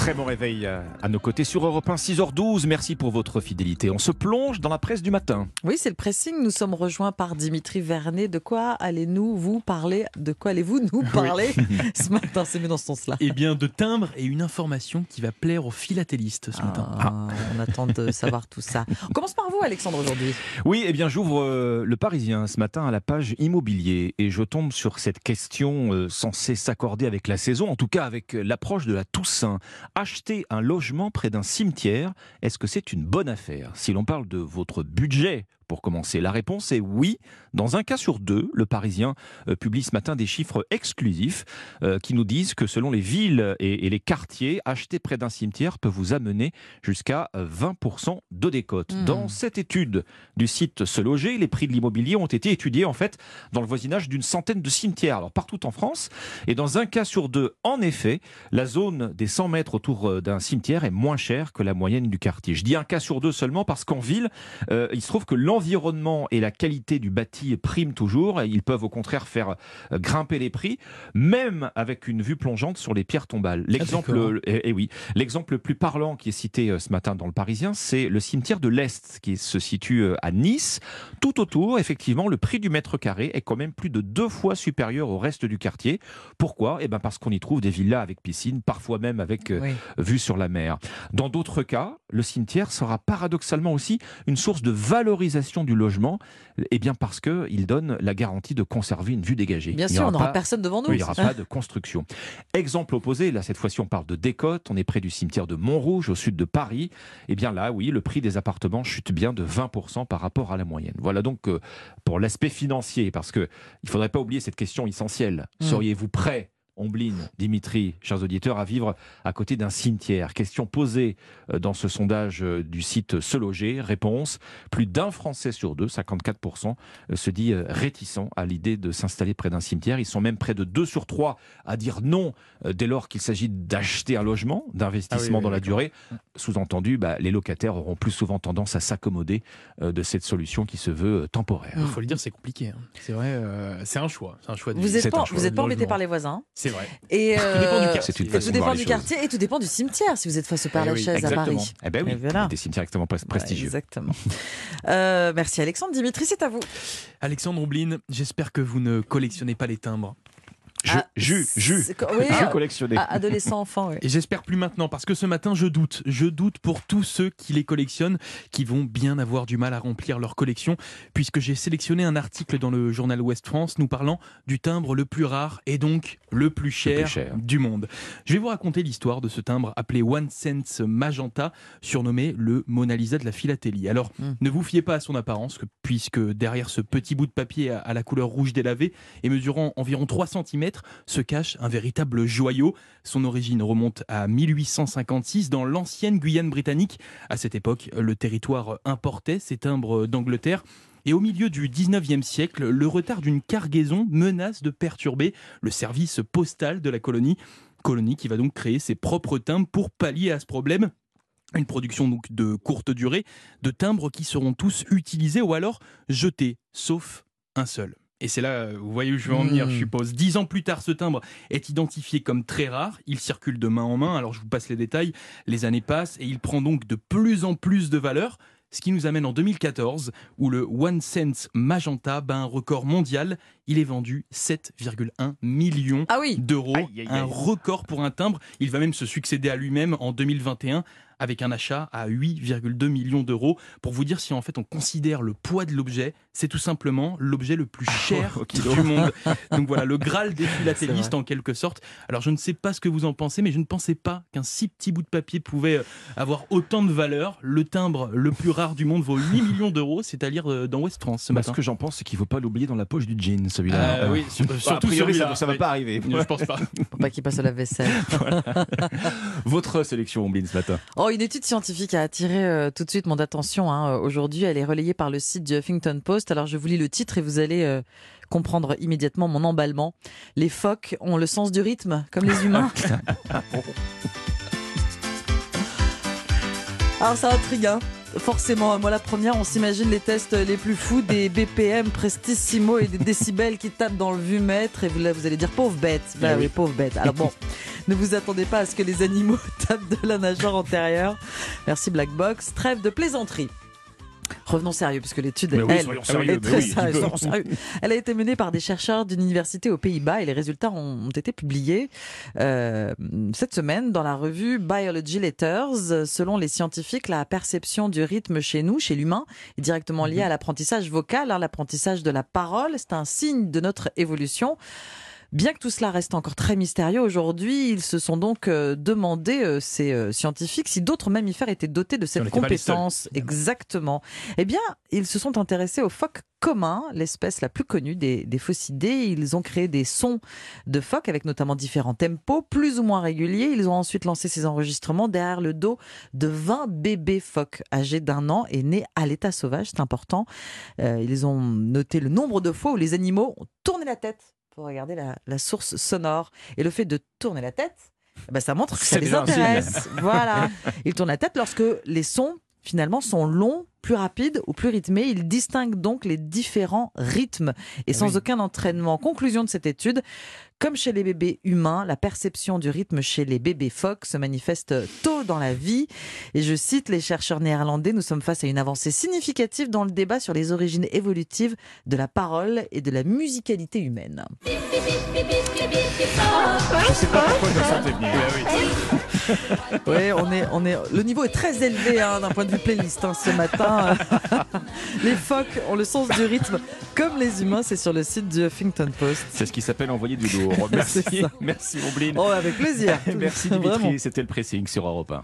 Très bon réveil à nos côtés sur Europe 1, 6h12. Merci pour votre fidélité. On se plonge dans la presse du matin. Oui, c'est le pressing. Nous sommes rejoints par Dimitri Vernet. De quoi allez-nous vous parler? De quoi allez-vous nous parler ce matin? C'est mieux dans ce sens-là. Eh bien, de timbres et une information qui va plaire aux philatélistes ce matin. Ah, on attend de savoir tout ça. On commence par vous, Alexandre, aujourd'hui. Oui, eh bien, j'ouvre euh, le Parisien ce matin à la page immobilier et je tombe sur cette question euh, censée s'accorder avec la saison, en tout cas avec l'approche de la Toussaint acheter un logement près d'un cimetière, est-ce que c'est une bonne affaire? Si l'on parle de votre budget pour commencer La réponse est oui. Dans un cas sur deux, le Parisien euh, publie ce matin des chiffres exclusifs euh, qui nous disent que selon les villes et, les quartiers, acheter près d'un cimetière peut vous amener jusqu'à 20% de décote. Hmm. Dans cette étude du site Se Loger, les prix de l'immobilier ont été étudiés en fait dans le voisinage d'une centaine de cimetières, alors partout en France. Et dans un cas sur deux, en effet, la zone des 100 mètres autour euh, d'un cimetière est moins chère que la moyenne du quartier. Je dis un cas sur deux seulement parce qu'en ville, il se trouve que l'environnement l'environnement et la qualité du bâti priment toujours. Ils peuvent au contraire faire euh, grimper les prix, même avec une vue plongeante sur les pierres tombales. Ah, l'exemple, et, eh oui, l'exemple le plus parlant qui est cité euh, ce matin dans le Parisien, c'est le cimetière de l'Est qui se situe euh, à Nice. Tout autour, effectivement, le prix du mètre carré est quand même plus de deux fois supérieur au reste du quartier. Pourquoi? Eh ben parce qu'on y trouve des villas avec piscine, parfois même avec vue sur la mer. Dans d'autres cas, le cimetière sera paradoxalement aussi une source de valorisation du logement Eh bien parce qu'il donne la garantie de conserver une vue dégagée. Bien sûr, on n'aura personne devant nous. il n'y aura pas de construction. Exemple opposé, là cette fois-ci on parle de décote, on est près du cimetière de Montrouge au sud de Paris. Eh bien là, oui, le prix des appartements chute bien de 20% par rapport à la moyenne. Voilà donc euh, pour l'aspect financier, parce qu'il ne faudrait pas oublier cette question essentielle. Hmm. Seriez-vous prêt Ombline, Dimitri, chers auditeurs, à vivre à côté d'un cimetière. Question posée euh, dans ce sondage euh, du site Se Loger. Réponse plus d'un Français sur deux, 54%, euh, se dit réticent à l'idée de s'installer près d'un cimetière. Ils sont même près de 2 sur 3 à dire non dès lors qu'il s'agit d'acheter un logement, d'investissement ah dans la durée. Sous-entendu, bah, les locataires auront plus souvent tendance à s'accommoder de cette solution qui se veut temporaire. Il faut le dire, c'est compliqué. Hein. C'est vrai, c'est un choix. Un choix vous n'êtes pas, vous êtes pas embêté par les voisins c'est vrai. Et tout dépend du euh, quartier. tout dépend du quartier et tout dépend du cimetière si vous êtes face au Père eh Lachaise à Paris. Eh ben oui, des cimetières extrêmement prestigieux. exactement. Euh, merci Alexandre. Dimitri, c'est à vous. Alexandre Ombline, j'espère que vous ne collectionnez pas les timbres. Ah, jus, jus, collectionné. Adolescent, enfant, Et j'espère plus maintenant, parce que ce matin, je doute. Je doute pour tous ceux qui les collectionnent, qui vont bien avoir du mal à remplir leur collection, puisque j'ai sélectionné un article dans le journal Ouest France nous parlant du timbre le plus rare et donc le plus cher, du monde. Je vais vous raconter l'histoire de ce timbre appelé One Cent Magenta, surnommé le Mona Lisa de la philatélie. Alors, hmm. ne vous fiez pas à son apparence, puisque derrière ce petit bout de papier à la couleur rouge délavé et mesurant environ 3 cm, se cache un véritable joyau. Son origine remonte à 1856 dans l'ancienne Guyane britannique. À cette époque, le territoire importait ses timbres d'Angleterre. Et au milieu du 19e siècle, le retard d'une cargaison menace de perturber le service postal de la colonie. Colonie qui va donc créer ses propres timbres pour pallier à ce problème. Une production donc de courte durée, de timbres qui seront tous utilisés ou alors jetés, sauf un seul. Et c'est là, vous voyez où je veux en venir, je hmm. suppose. Dix ans plus tard, ce timbre est identifié comme très rare. Il circule de main en main. Alors, je vous passe les détails. Les années passent et il prend donc de plus en plus de valeur. Ce qui nous amène en 2014, où le One Cent Magenta bat un record mondial. Il est vendu 7,1 millions ah oui. d'euros. Un record pour un timbre. Il va même se succéder à lui-même en 2021 avec un achat à 8,2 millions d'euros. Pour vous dire si en fait on considère le poids de l'objet, c'est tout simplement l'objet le plus cher du monde. Donc voilà, le Graal des philatélistes en quelque sorte. Alors je ne sais pas ce que vous en pensez, mais je ne pensais pas qu'un si petit bout de papier pouvait euh, avoir autant de valeur. Le timbre le plus rare du monde vaut 8 millions d'euros, c'est-à-dire euh, dans West France ce bah, Ce que j'en pense, c'est qu'il ne faut pas l'oublier dans la poche du jean, celui-là. Euh, oui, surtout priori, ça ne va pas arriver. Je pense pas. Pas qu'il passe à la vaisselle. Votre sélection, Ombline, ce matin oh, une étude scientifique a attiré euh, tout de suite mon attention. Hein, aujourd'hui, elle est relayée par le site du Huffington Post. Alors, je vous lis le titre et vous allez euh, comprendre immédiatement mon emballement. Les phoques ont le sens du rythme, comme les humains. Alors, ça intrigue. Hein forcément. Moi, la première, on s'imagine les tests les plus fous des BPM, Prestissimo et des décibels qui tapent dans le vue-mètre. Et vous, là, vous allez dire pauvre bête. Bah Eh oui, oui. pauvre bête. Alors bon, ne vous attendez pas à ce que les animaux tapent de la nageoire antérieure. Merci Black Box. Trêve de plaisanterie. Revenons sérieux, parce que l'étude, oui, elle, est très oui, sérieux. Elle a été menée par des chercheurs d'une université aux Pays-Bas et les résultats ont, ont été publiés euh, cette semaine dans la revue Biology Letters. Selon les scientifiques, la perception du rythme chez nous, chez l'humain, est directement liée à l'apprentissage vocal, hein, l'apprentissage de la parole. C'est un signe de notre évolution. Bien que tout cela reste encore très mystérieux aujourd'hui, ils se sont donc euh, demandé, euh, ces euh, scientifiques, si d'autres mammifères étaient dotés de cette compétence. Exactement. Eh bien, ils se sont intéressés aux phoques communs, l'espèce la plus connue des, des. Ils ont créé des sons de phoques avec notamment différents tempos, plus ou moins réguliers. Ils ont ensuite lancé ces enregistrements derrière le dos de 20 bébés phoques âgés d'un an et nés à l'état sauvage. C'est important. Euh, ils ont noté le nombre de fois où les animaux ont tourné la tête pour regarder la, la source sonore. Et le fait de tourner la tête, ben, ça montre que ça les intéresse. Voilà. Ils tournent la tête lorsque les sons finalement sont longs, plus rapides ou plus rythmés. Ils distinguent donc les différents rythmes et sans Oui. aucun entraînement. Conclusion de cette étude, comme chez les bébés humains, la perception du rythme chez les bébés phoques se manifeste tôt dans la vie. Et je cite les chercheurs néerlandais, nous sommes face à une avancée significative dans le débat sur les origines évolutives de la parole et de la musicalité humaine. Je sais pas pourquoi je me sentais venir. Oui, on est, on est, le niveau est très élevé hein, d'un point de vue playlist hein, ce matin. les phoques ont le sens du rythme comme les humains, c'est sur le site du Huffington Post. C'est ce qui s'appelle envoyer du lourd. Merci, merci Ombline. Oh, avec plaisir. Merci Vraiment. Dimitri, c'était le pressing sur Europe 1.